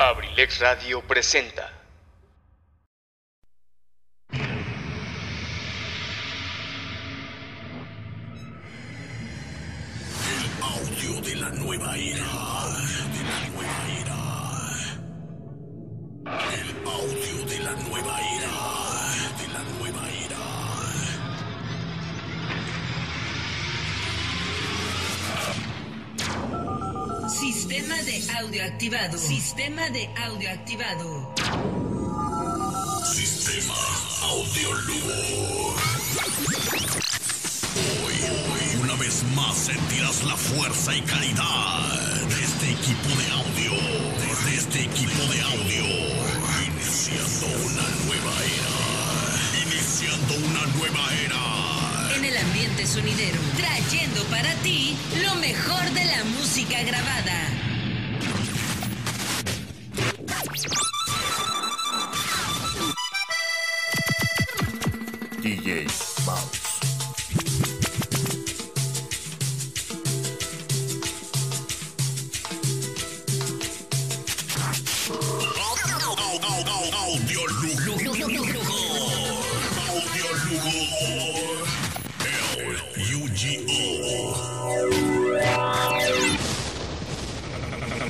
Abrilex Radio presenta. El audio de la nueva era. De la nueva era. El audio de la nueva era. Sistema de audio activado. Sistema de audio activado. Sistema Audiolugo. Hoy, hoy, una vez más sentirás la fuerza y calidad de este equipo de audio. Desde este equipo de audio. Iniciando una nueva era. Iniciando una nueva era. En el ambiente sonidero. Trayendo para ti lo mejor de la música grabada. DJ Mouse.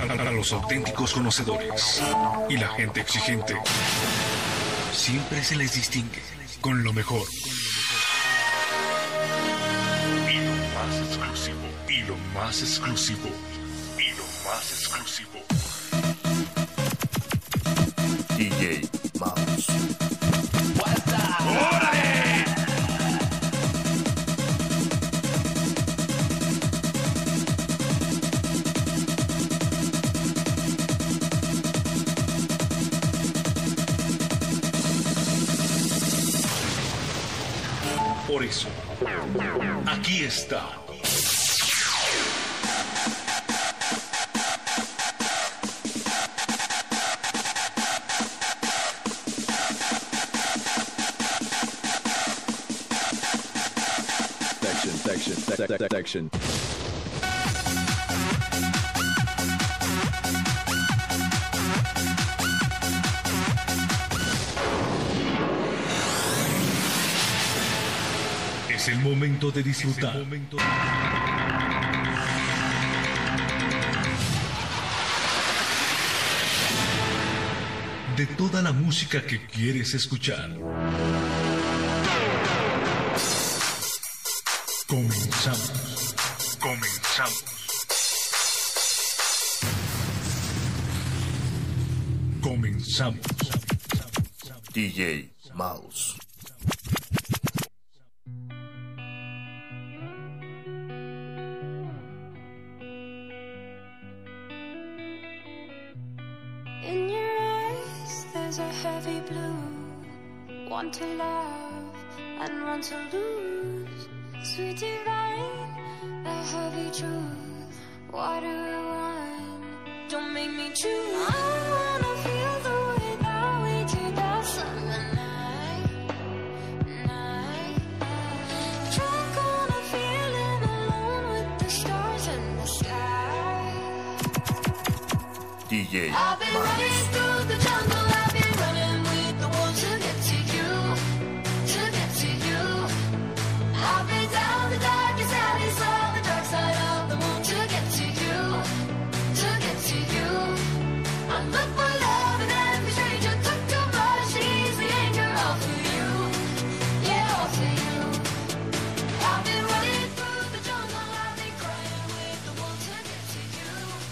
Para los auténticos conocedores y la gente exigente, siempre se les distingue con lo mejor. Y lo más exclusivo, y lo más exclusivo, y lo más exclusivo. DJ aquí está. section, section, sec- sec- sec- section. Es el momento de disfrutar. De toda la música que quieres escuchar. Comenzamos. Comenzamos. Comenzamos. DJ Mouse. You.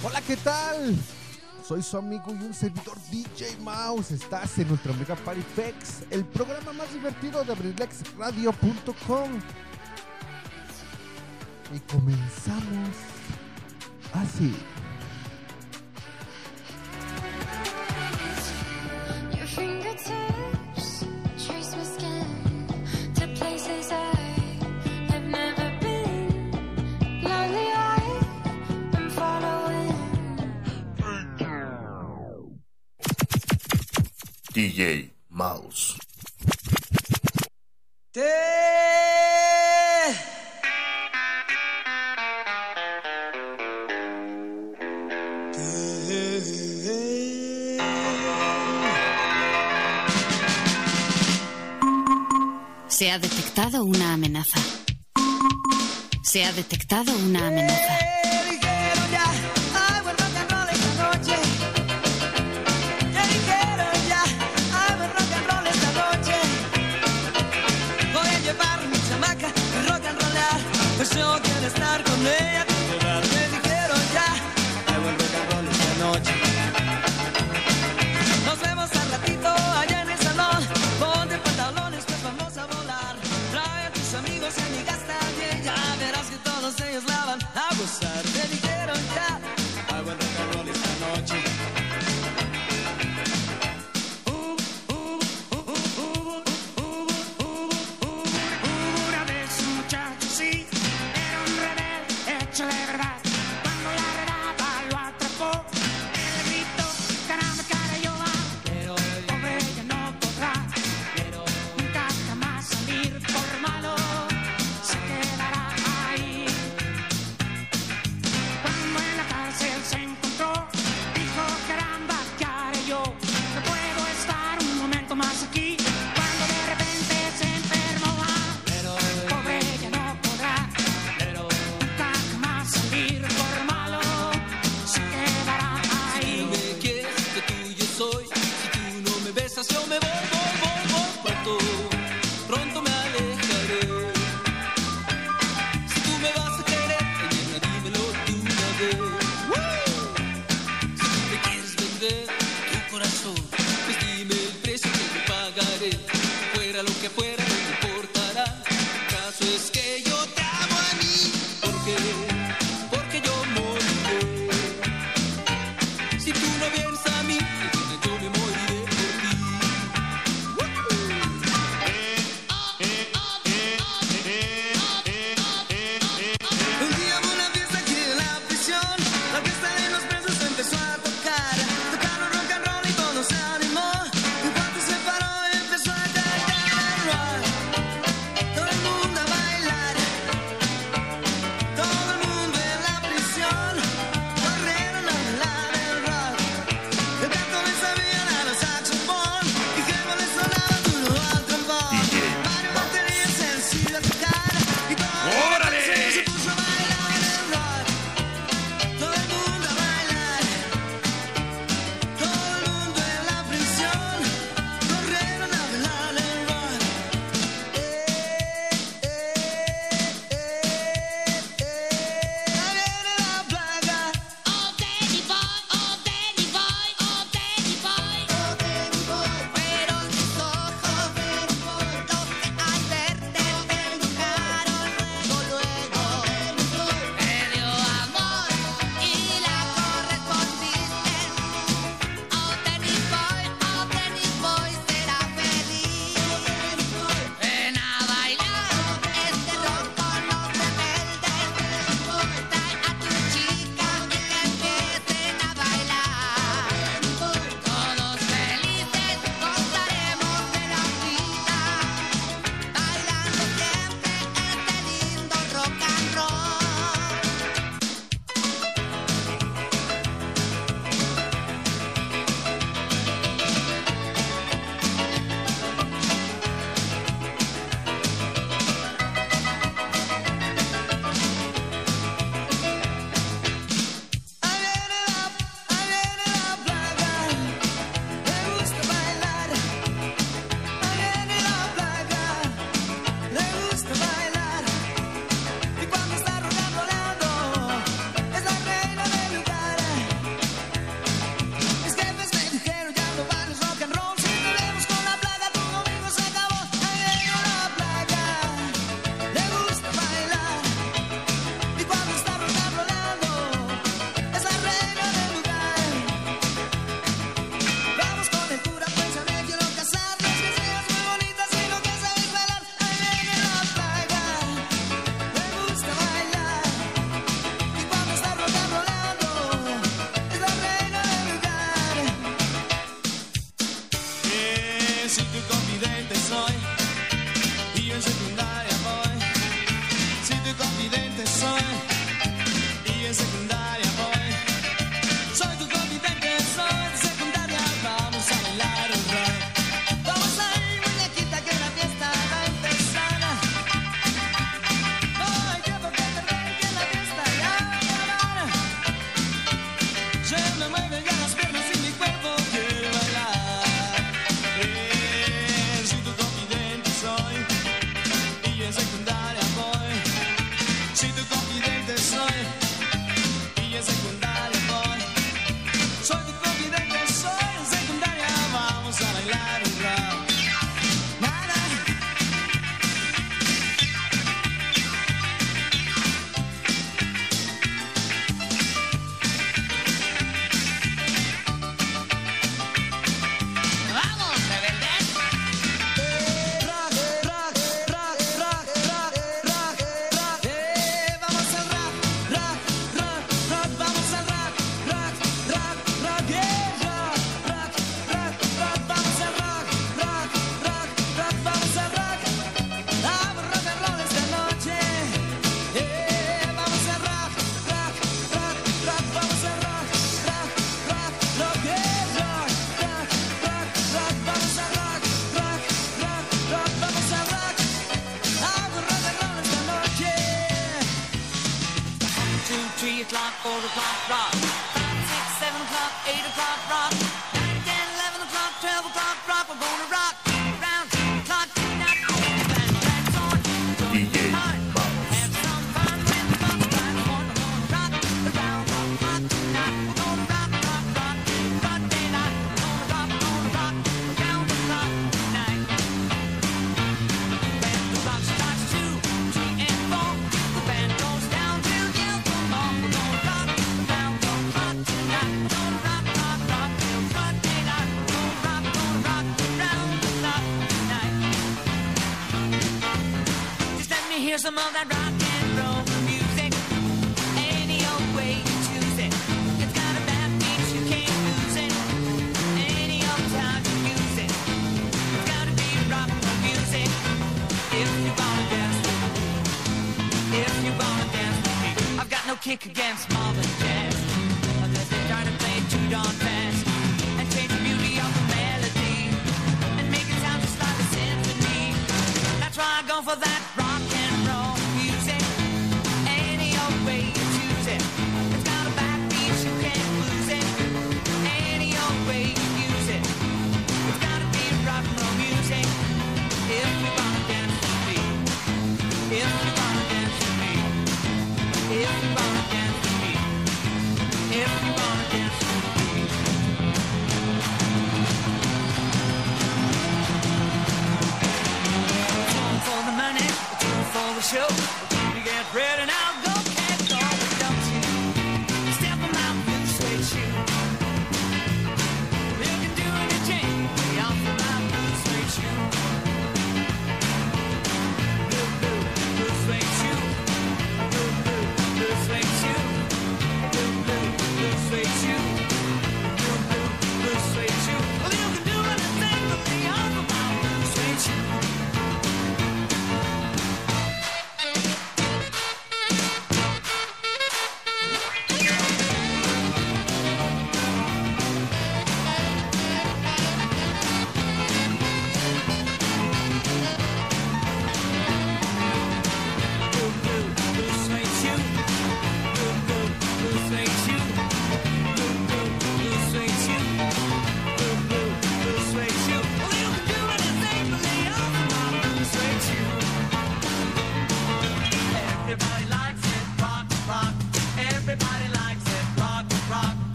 Hola, ¿qué tal? Soy su amigo y un servidor DJ Mouse. Estás en Ultra Mega Party el programa más divertido de abrilexradio.com. Y comenzamos así. Se ha detectado una amenaza. Se ha detectado una amenaza.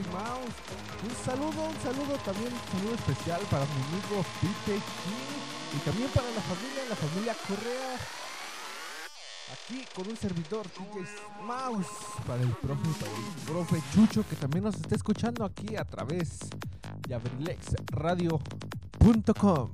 Mouse. Un saludo, un saludo también, un saludo especial para mi amigo Pete King y también para la familia, la familia Correa. Aquí con un servidor, DJ Mouse, para el profe, profe Chucho que también nos está escuchando aquí a través de abrilexradio.com.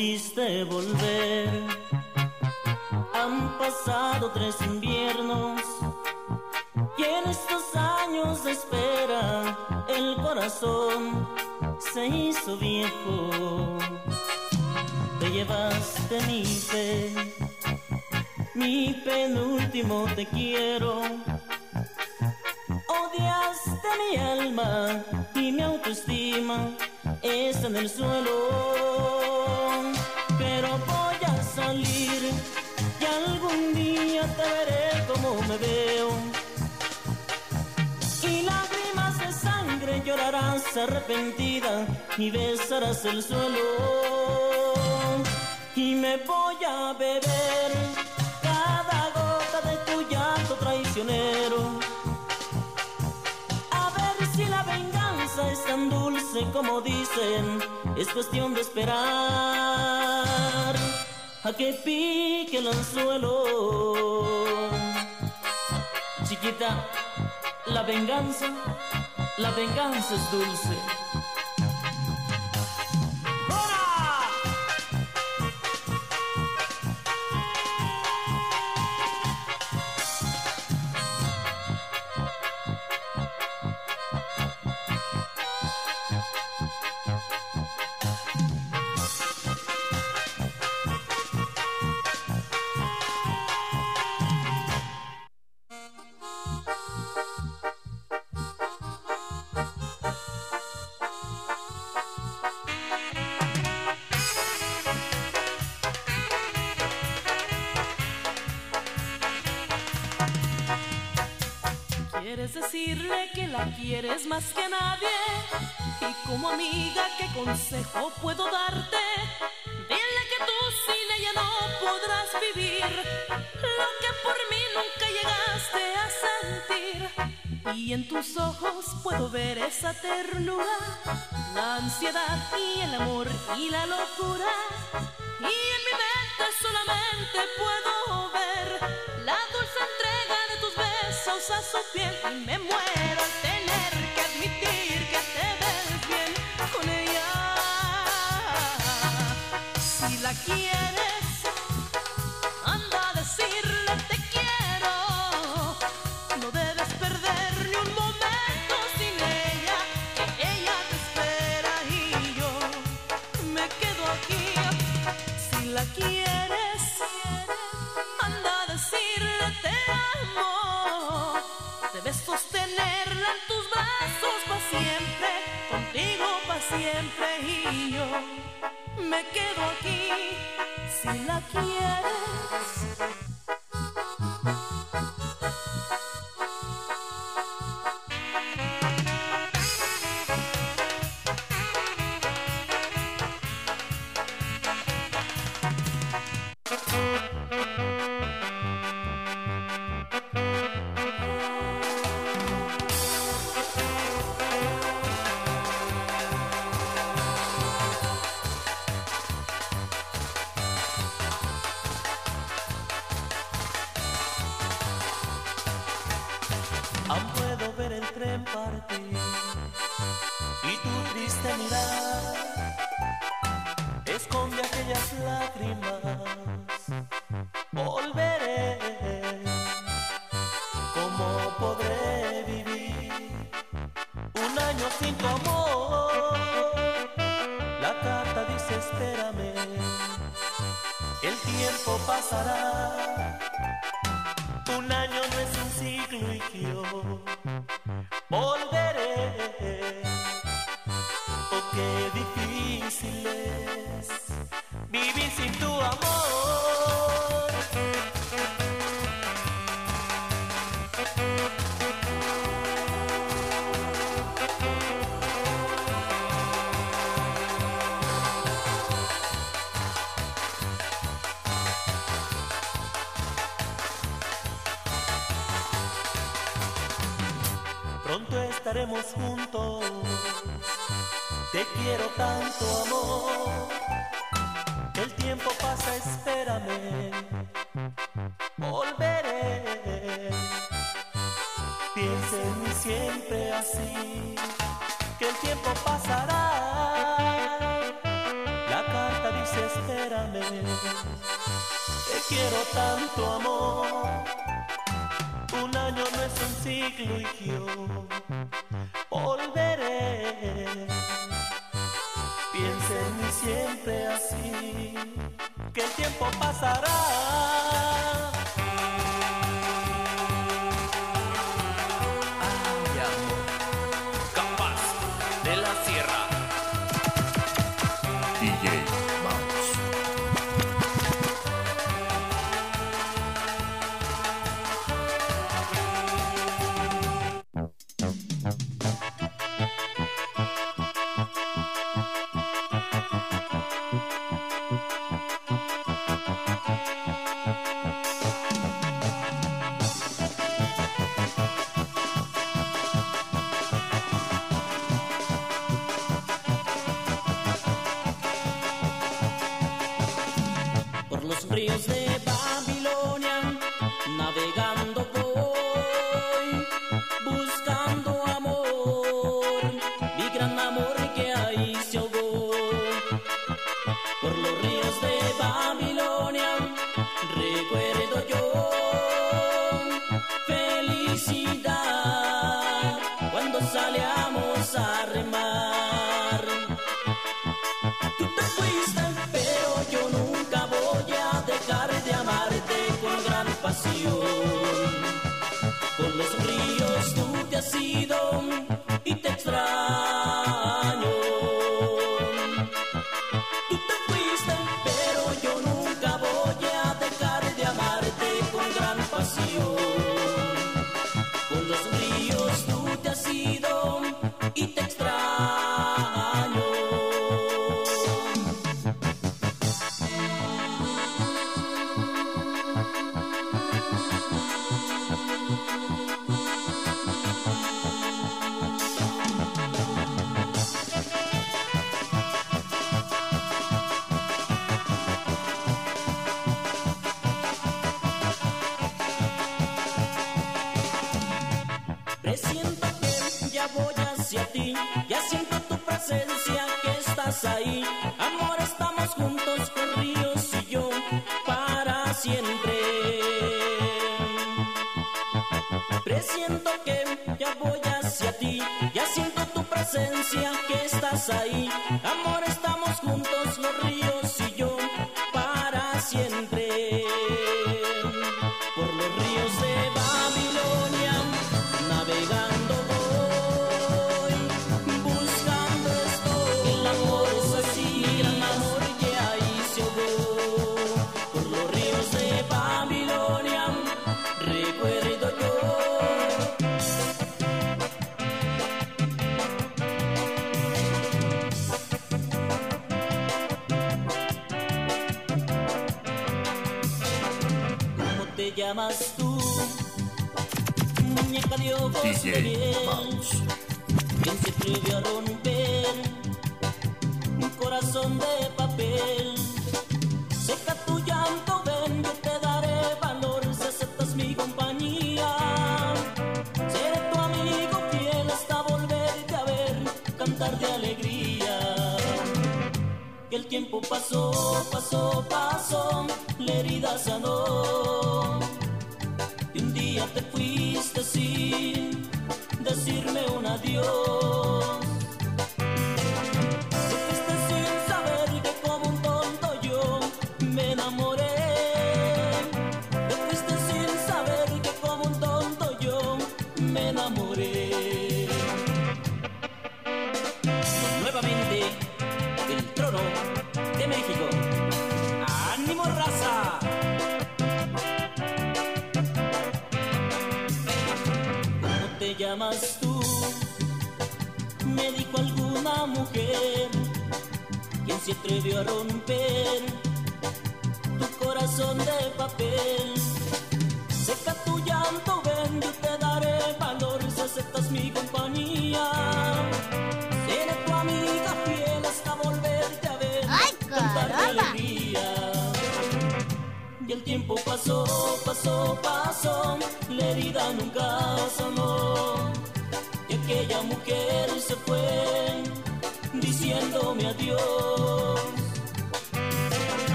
prometiste volver. Han pasado tres inviernos y en estos años de espera el corazón se hizo viejo. Te llevaste mi fe, mi penúltimo te quiero y besarás el suelo y me voy a beber cada gota de tu llanto traicionero. A ver si la venganza es tan dulce como dicen, es cuestión de esperar a que pique el anzuelo. Chiquita, la venganza, la venganza es dulce. la ternura, la ansiedad y el amor y la locura. Y en mi mente solamente puedo ver la dulce entrega de tus besos a su piel y me muero. si la quieres. Ahí. Amor, llamas tú? Muñeca de ojos de miel.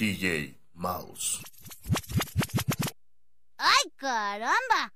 DJ Mouse. ¡Ay, caramba!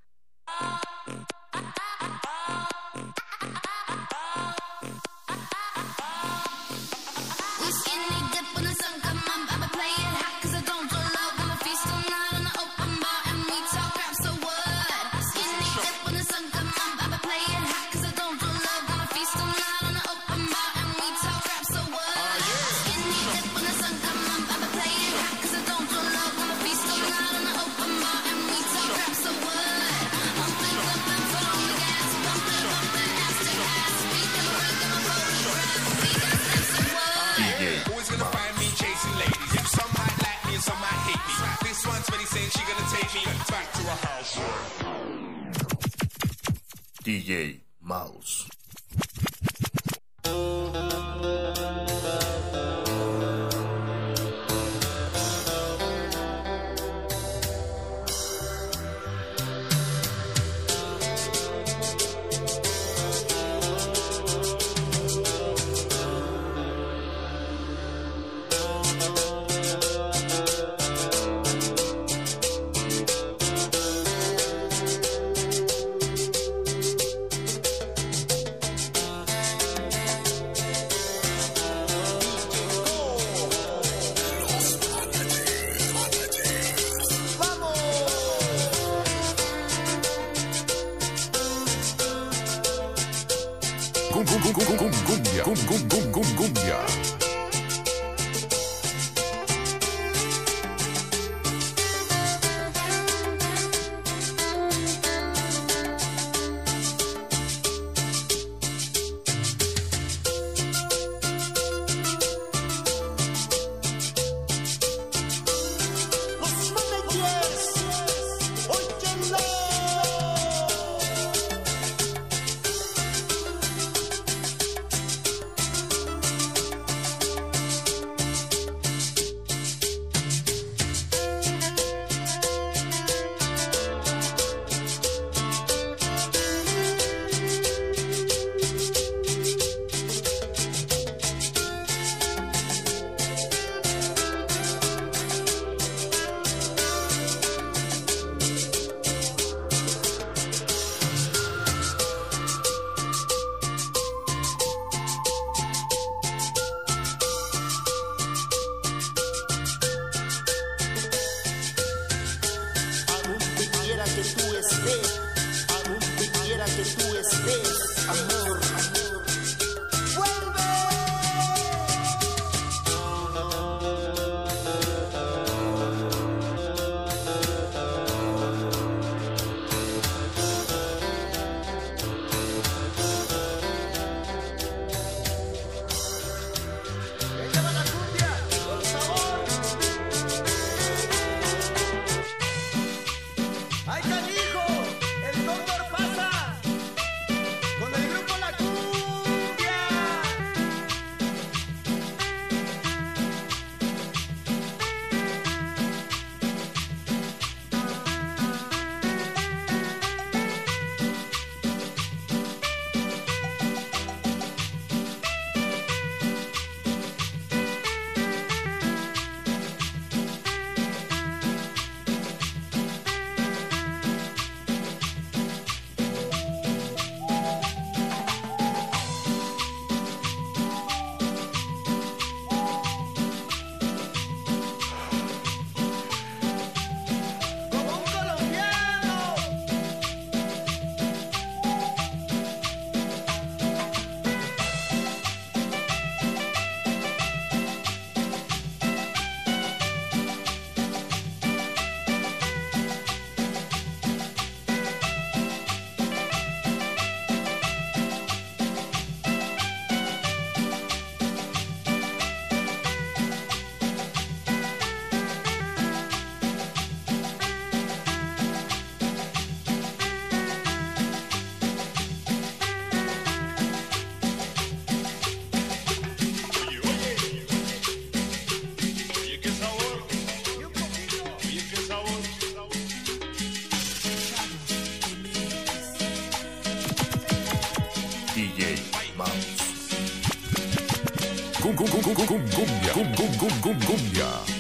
cumbia, cumbia, cumbia, cumbia.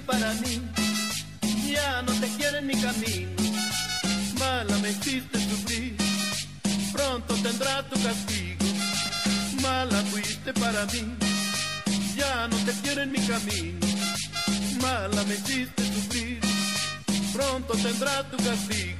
para mí, ya no te quiero en mi camino, mala me hiciste sufrir, pronto tendrás tu castigo, mala fuiste para mí, ya no te quiero en mi camino, mala me hiciste sufrir, pronto tendrás tu castigo.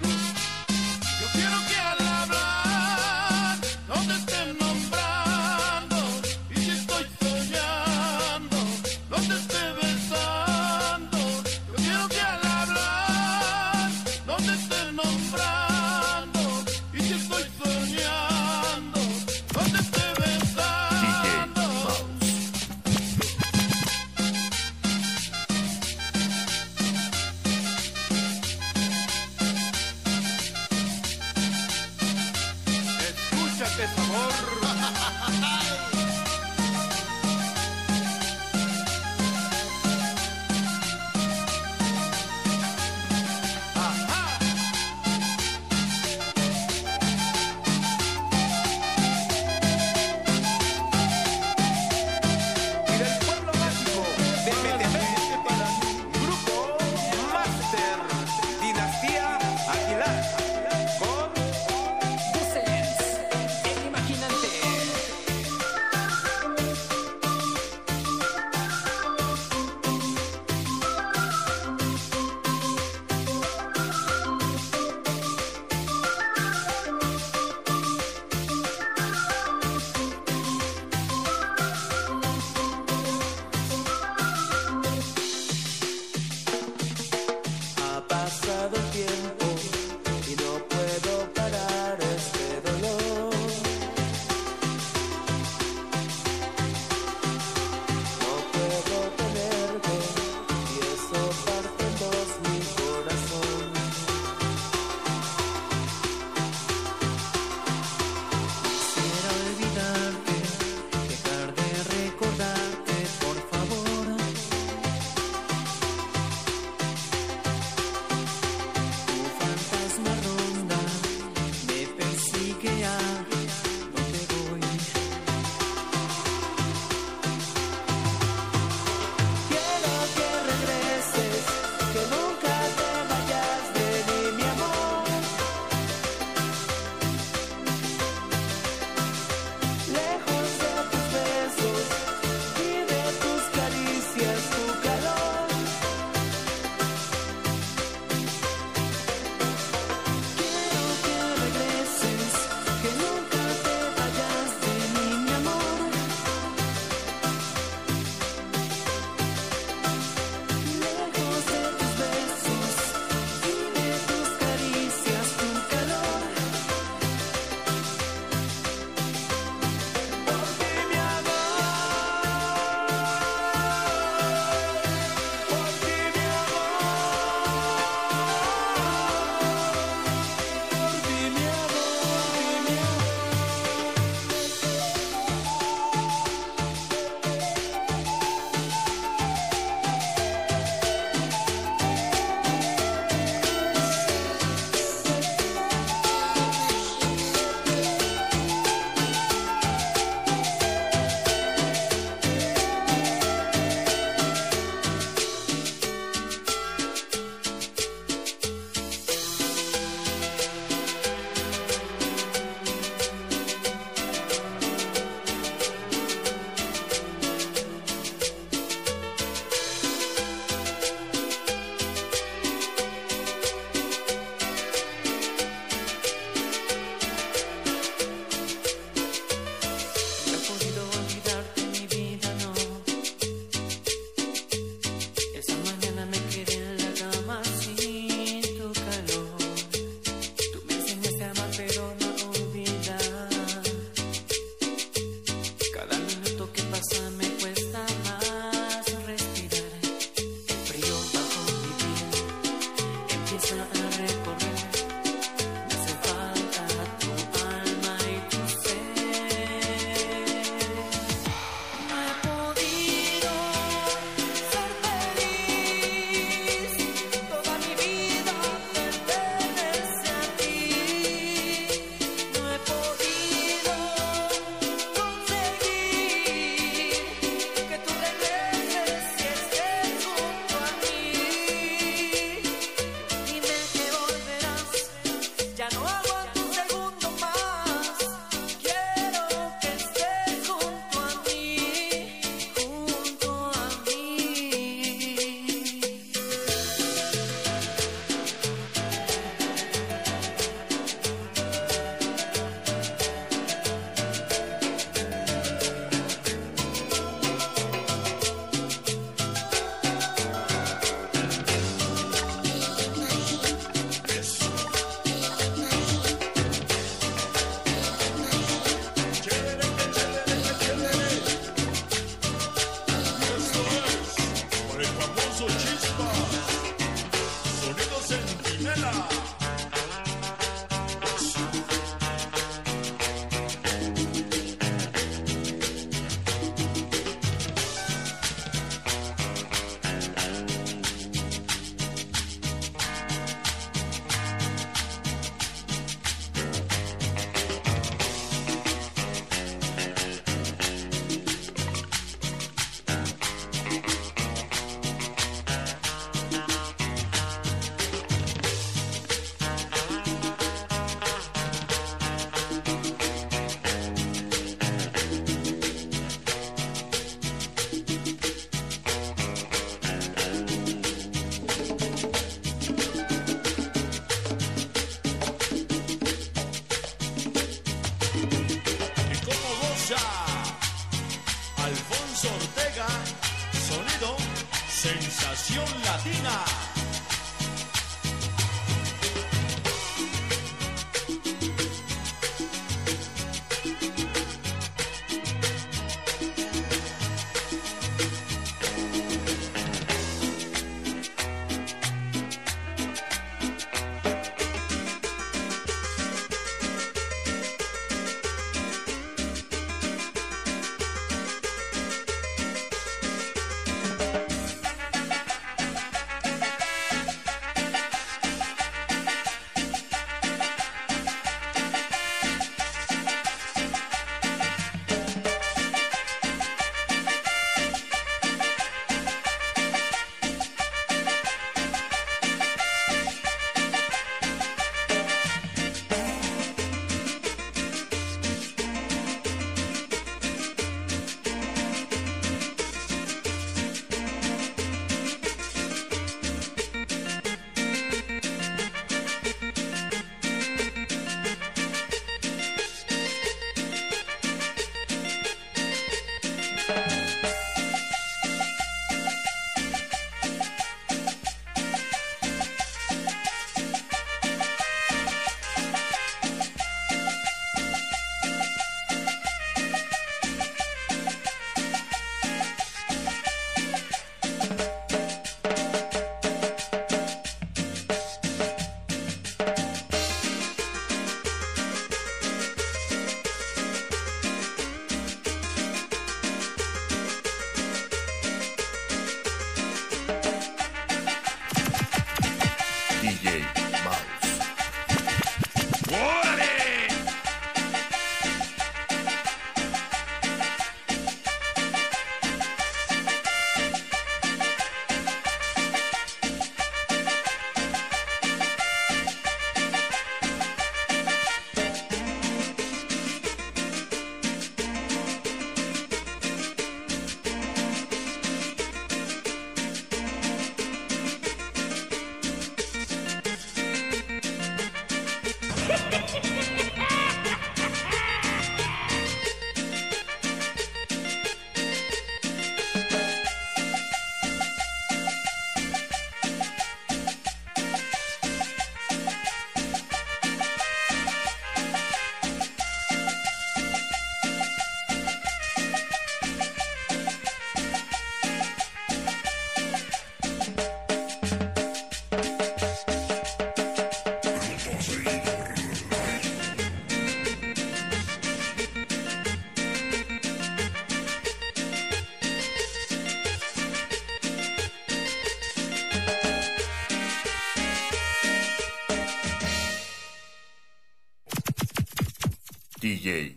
DJ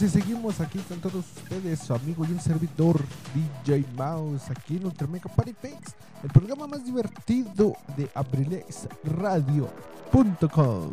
Y seguimos aquí con todos ustedes, su amigo y un servidor DJ Mouse, aquí en Ultra Mega Party Fix, el programa más divertido de abrilexradio.com.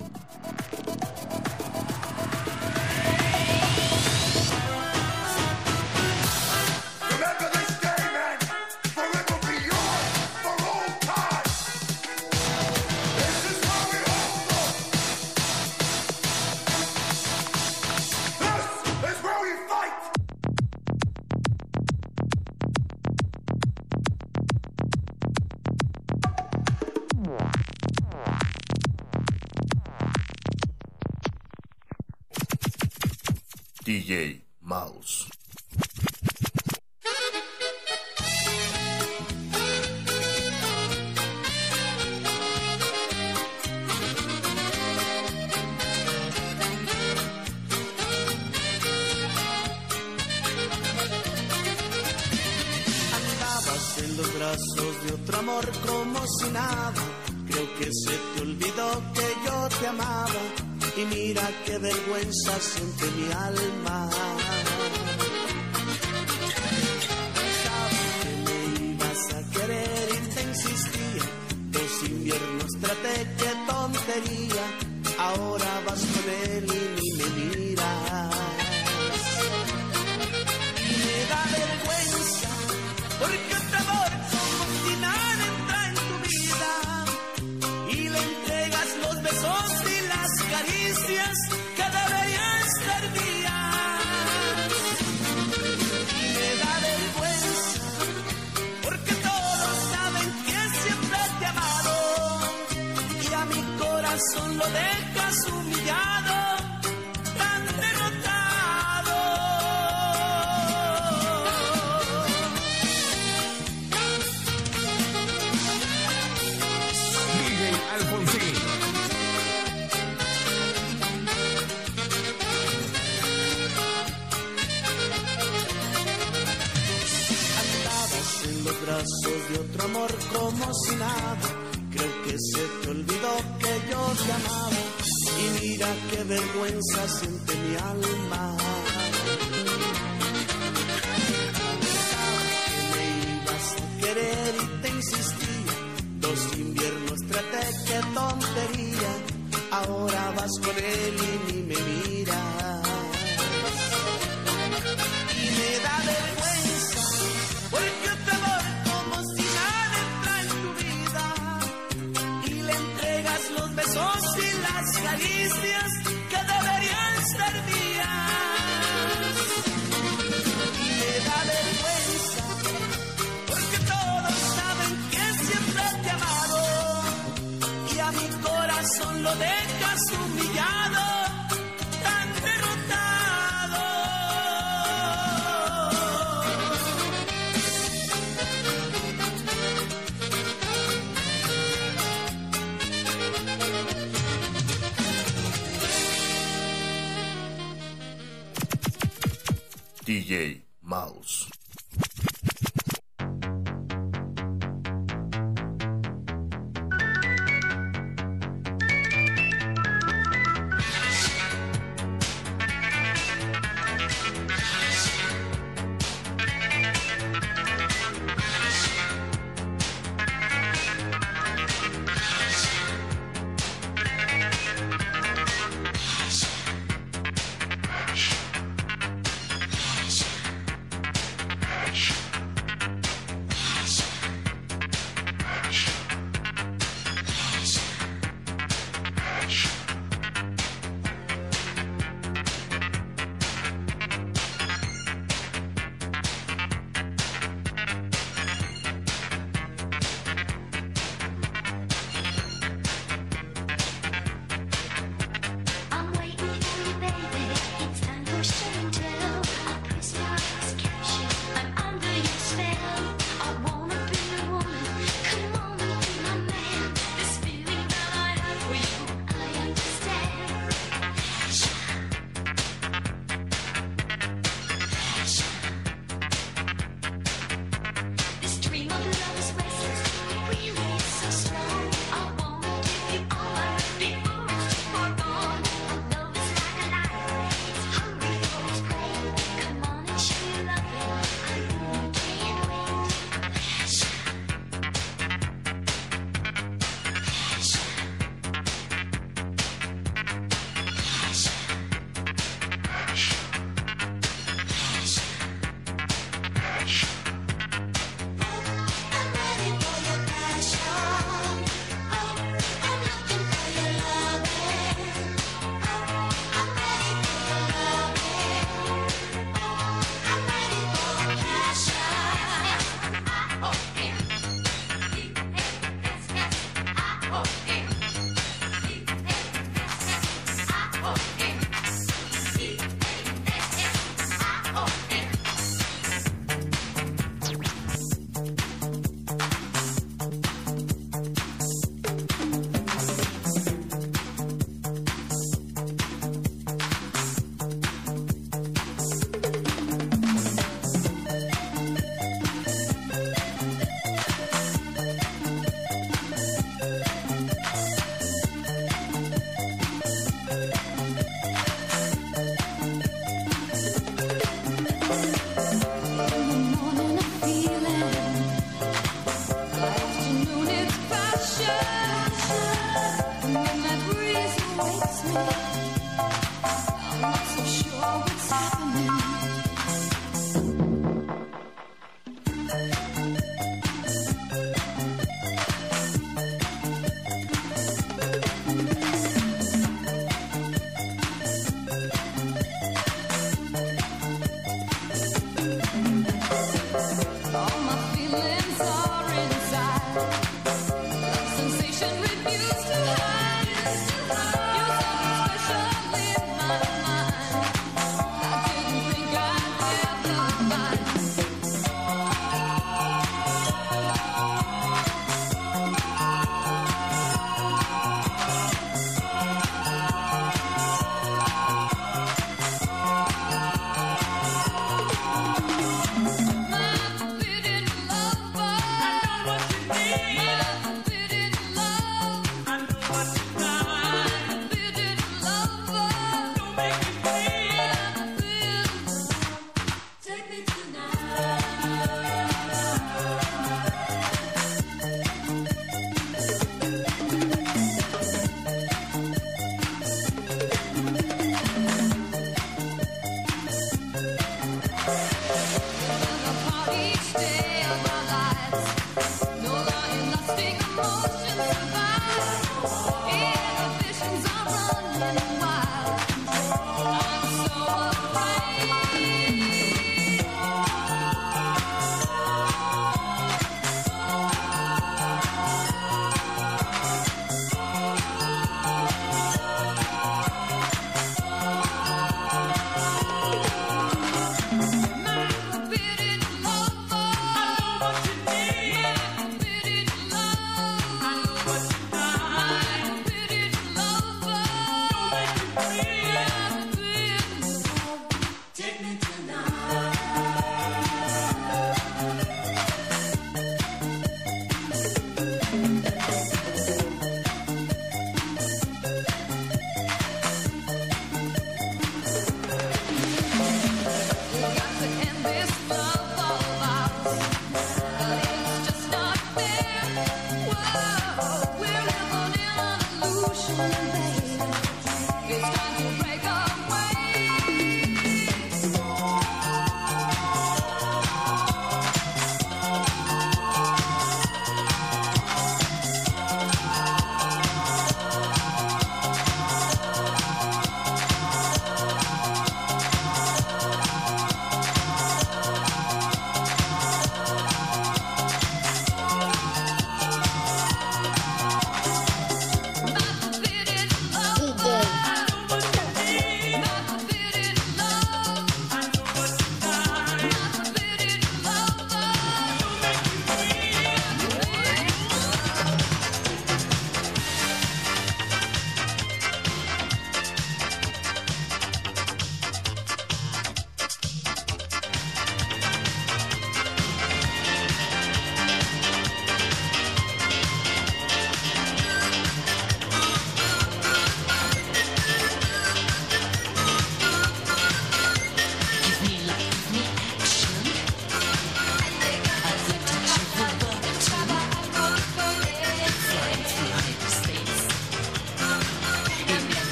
DJ Mouse.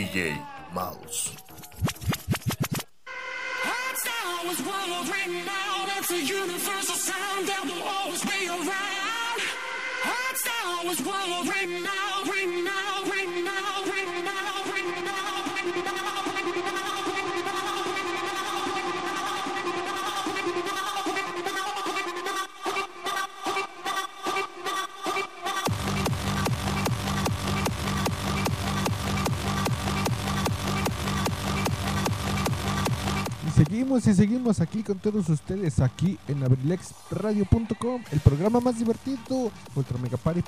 DJ。y seguimos aquí con todos ustedes, aquí en abrilexradio.com, el programa más divertido, Ultra Mega Party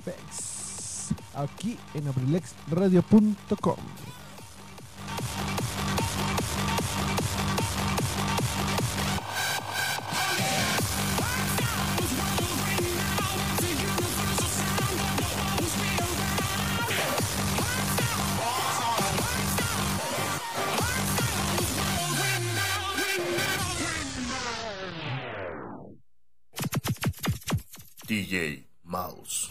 aquí en abrilexradio.com. DJ Mouse.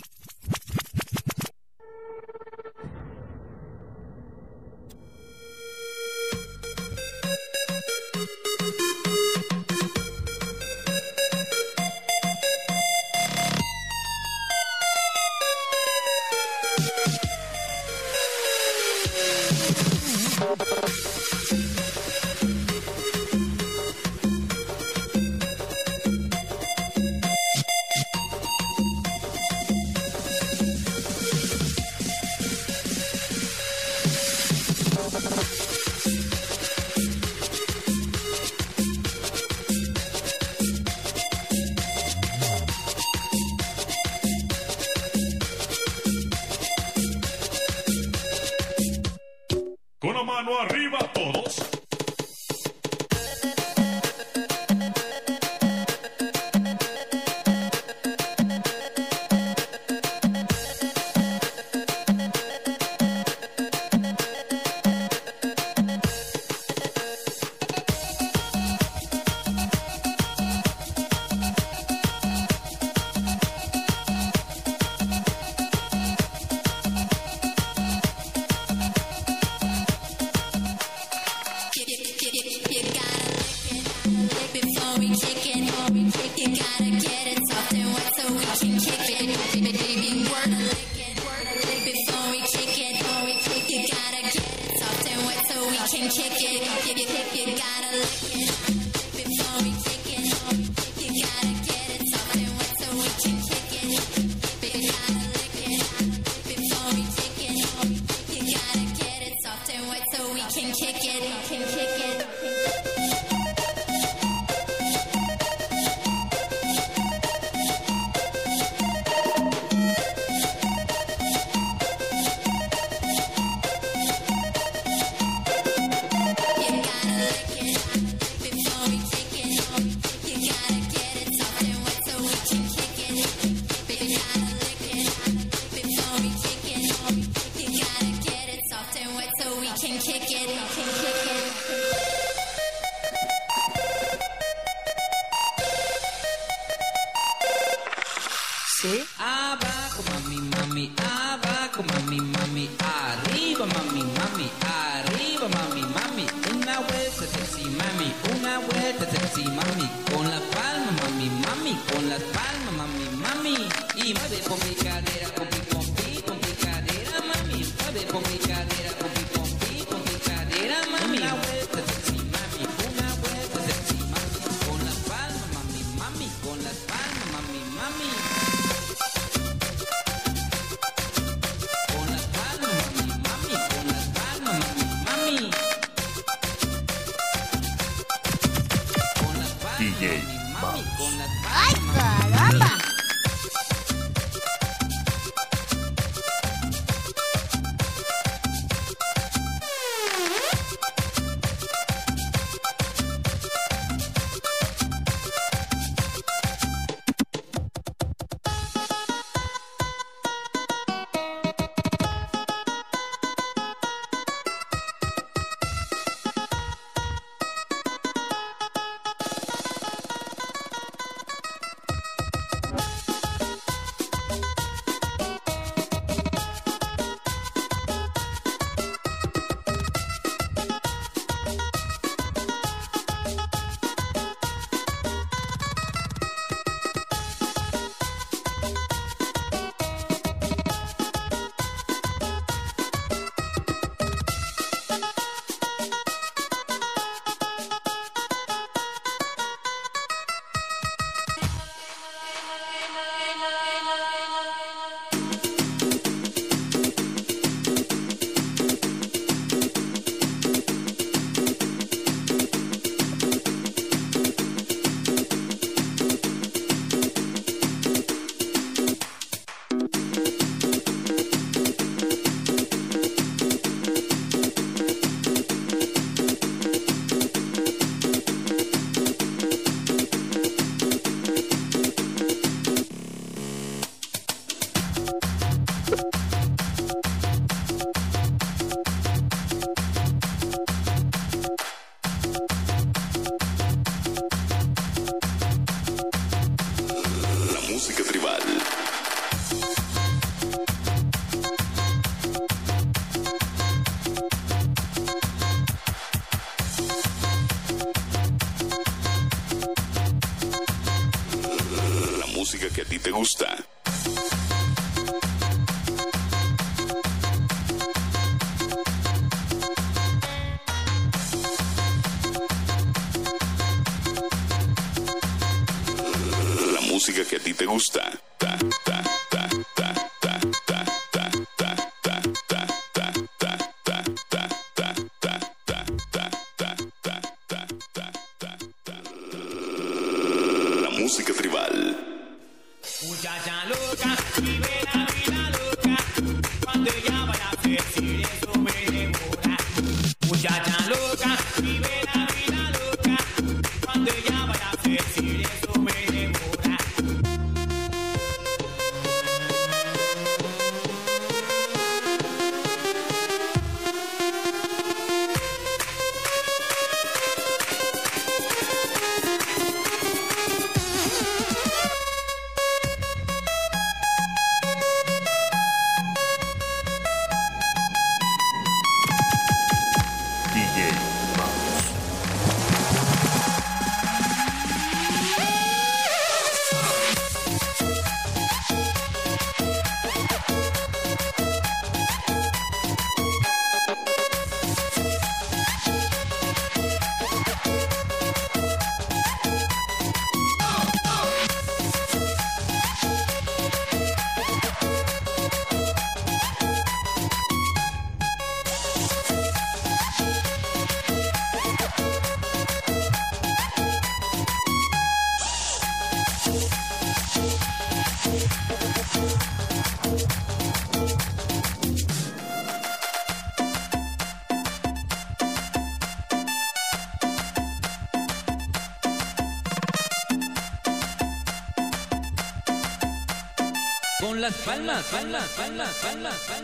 Música que a ti te gusta. Ta, ta,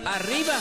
Arriba.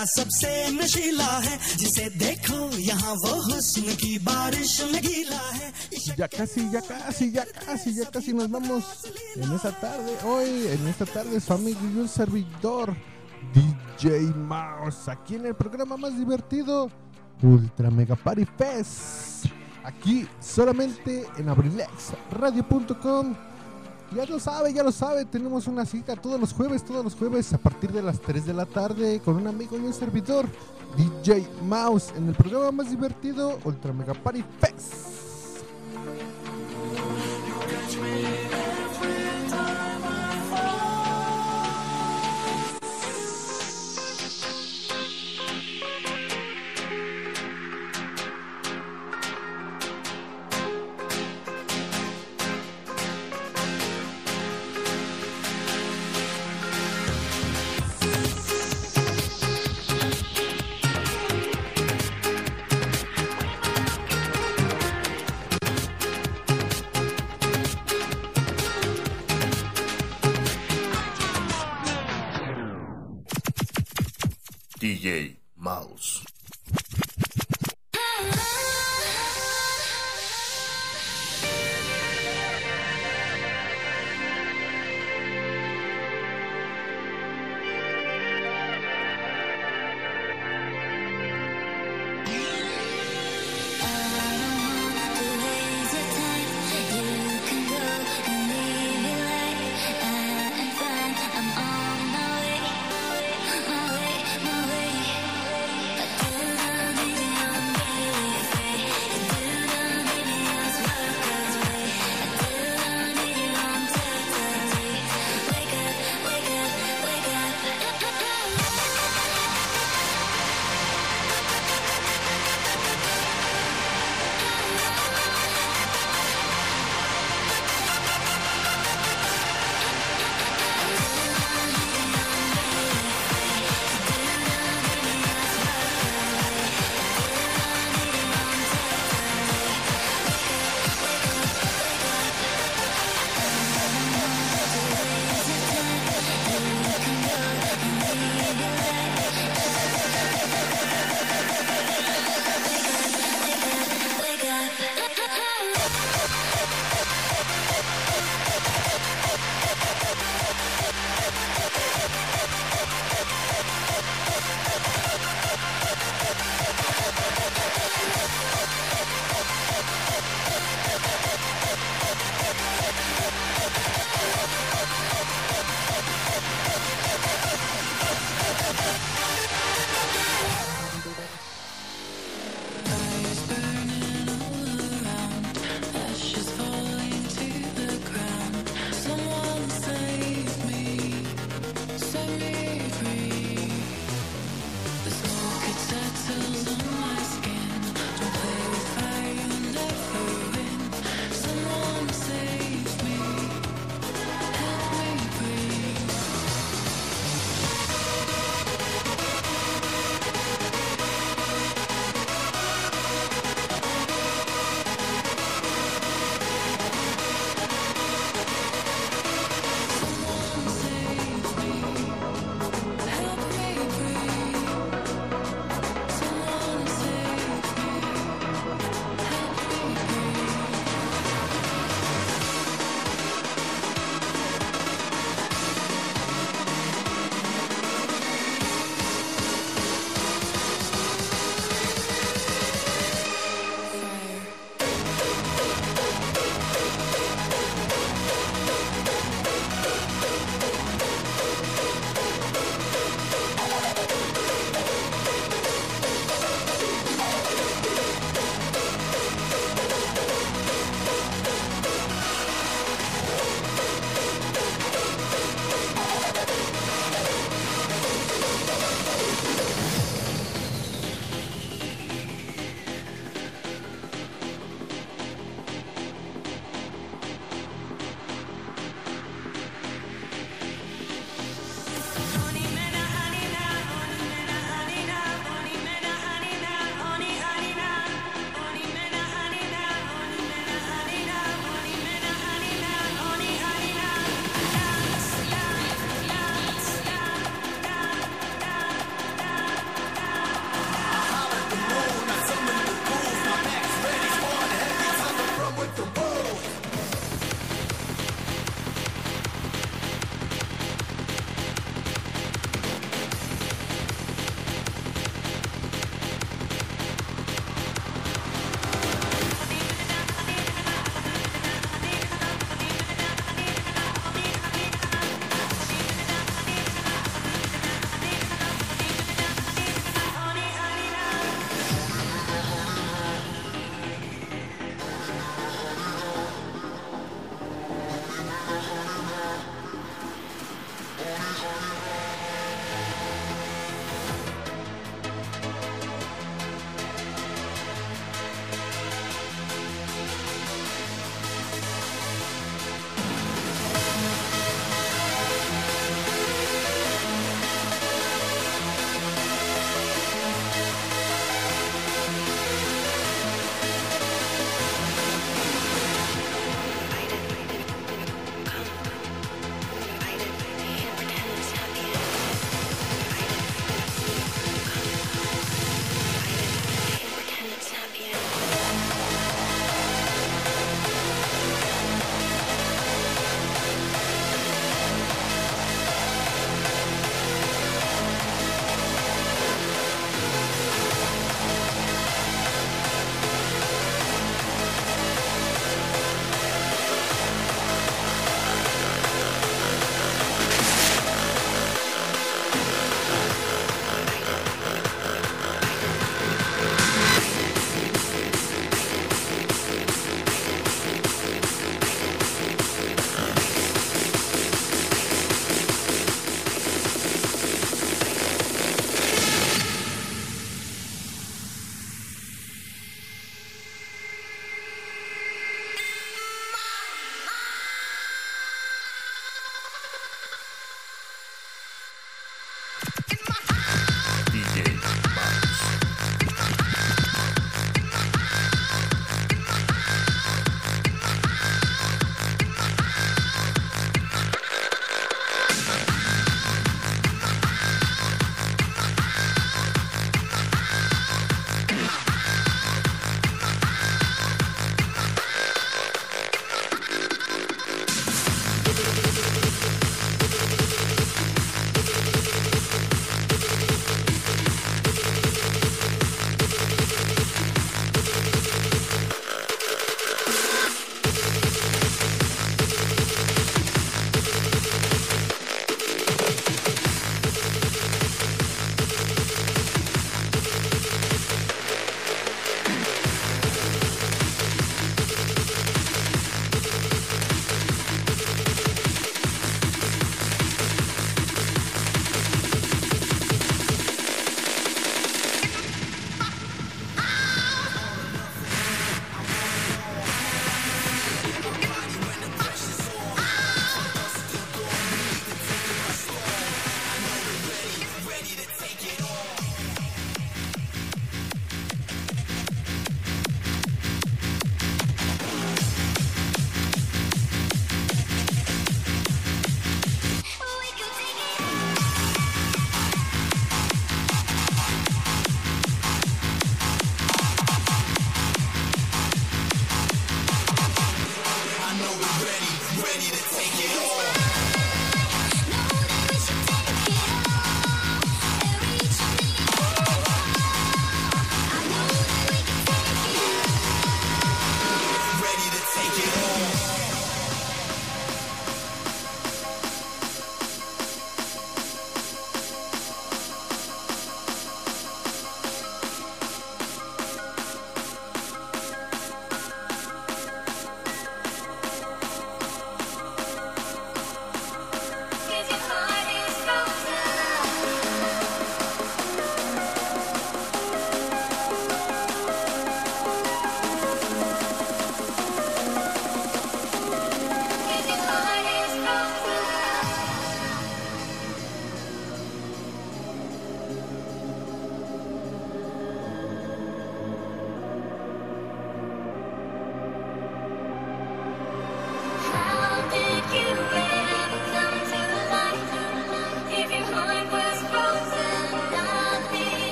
प्यारे नशा सबसे नशीला है जिसे देखो यहाँ वो हुस्न की बारिश में गीला है Ya casi, ya casi, ya casi, ya casi nos vamos en esta tarde. Hoy, en esta tarde, su amigo y un servidor, DJ Mouse, aquí en el programa más divertido, Ultra Mega Party Fest. Aquí solamente en abrilexradio.com. ya lo sabe, ya lo sabe, tenemos una cita todos los jueves, todos los jueves a partir de las 3 de la tarde con un amigo y un servidor, DJ Mouse, en el programa más divertido, Ultra Mega Party Fest.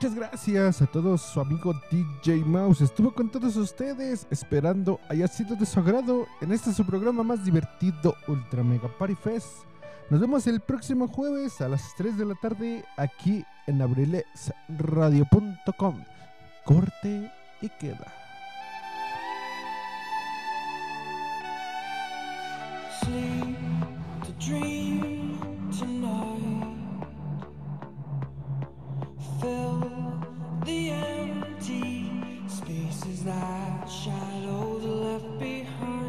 Muchas gracias a todos, su amigo DJ Mouse estuvo con todos ustedes, esperando haya sido de su agrado en este su programa más divertido Ultra Mega Party Fest. Nos vemos el próximo jueves a las 3 de la tarde aquí en abrilexradio.com. Corte y queda. the empty spaces that shadows left behind.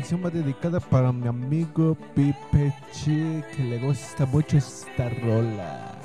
canción va dedicada para mi amigo Pipe Chi, que le gusta mucho esta rola.